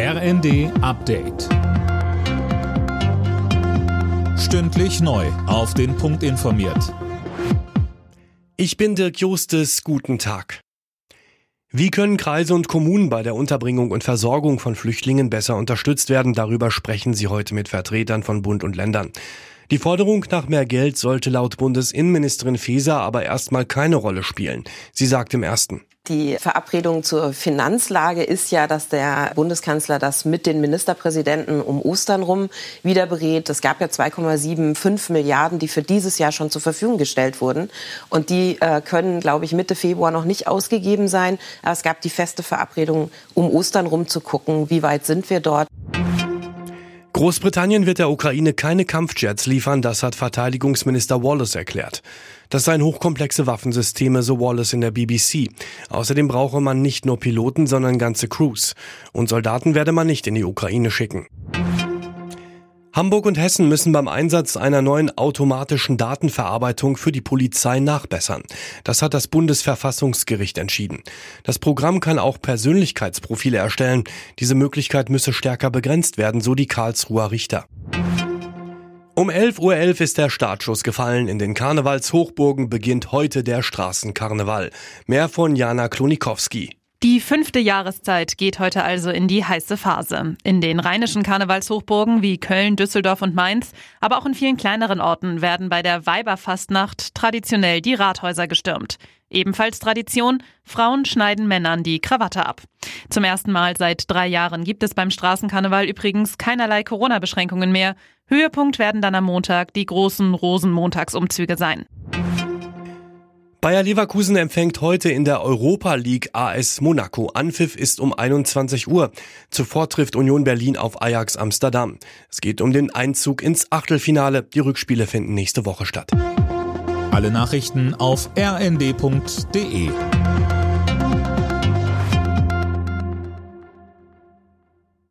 RND Update. Stündlich neu. Auf den Punkt informiert. Ich bin Dirk Justes. Guten Tag. Wie können Kreise und Kommunen bei der Unterbringung und Versorgung von Flüchtlingen besser unterstützt werden? Darüber sprechen Sie heute mit Vertretern von Bund und Ländern. Die Forderung nach mehr Geld sollte laut Bundesinnenministerin Faeser aber erstmal keine Rolle spielen. Sie sagt im ersten. Die Verabredung zur Finanzlage ist ja, dass der Bundeskanzler das mit den Ministerpräsidenten um Ostern rum wieder berät. Es gab ja 2,75 Milliarden, die für dieses Jahr schon zur Verfügung gestellt wurden. Und die äh, können, glaube ich, Mitte Februar noch nicht ausgegeben sein. Aber es gab die feste Verabredung, um Ostern rum zu gucken, wie weit sind wir dort. Großbritannien wird der Ukraine keine Kampfjets liefern, das hat Verteidigungsminister Wallace erklärt. Das seien hochkomplexe Waffensysteme, so Wallace in der BBC. Außerdem brauche man nicht nur Piloten, sondern ganze Crews. Und Soldaten werde man nicht in die Ukraine schicken. Hamburg und Hessen müssen beim Einsatz einer neuen automatischen Datenverarbeitung für die Polizei nachbessern. Das hat das Bundesverfassungsgericht entschieden. Das Programm kann auch Persönlichkeitsprofile erstellen. Diese Möglichkeit müsse stärker begrenzt werden, so die Karlsruher Richter. Um 11.11 Uhr .11 ist der Startschuss gefallen. In den Karnevalshochburgen beginnt heute der Straßenkarneval. Mehr von Jana Klonikowski. Die fünfte Jahreszeit geht heute also in die heiße Phase. In den rheinischen Karnevalshochburgen wie Köln, Düsseldorf und Mainz, aber auch in vielen kleineren Orten werden bei der Weiberfastnacht traditionell die Rathäuser gestürmt. Ebenfalls Tradition, Frauen schneiden Männern die Krawatte ab. Zum ersten Mal seit drei Jahren gibt es beim Straßenkarneval übrigens keinerlei Corona-Beschränkungen mehr. Höhepunkt werden dann am Montag die großen Rosenmontagsumzüge sein. Bayer Leverkusen empfängt heute in der Europa League AS Monaco. Anpfiff ist um 21 Uhr. Zuvor trifft Union Berlin auf Ajax Amsterdam. Es geht um den Einzug ins Achtelfinale. Die Rückspiele finden nächste Woche statt. Alle Nachrichten auf rnd.de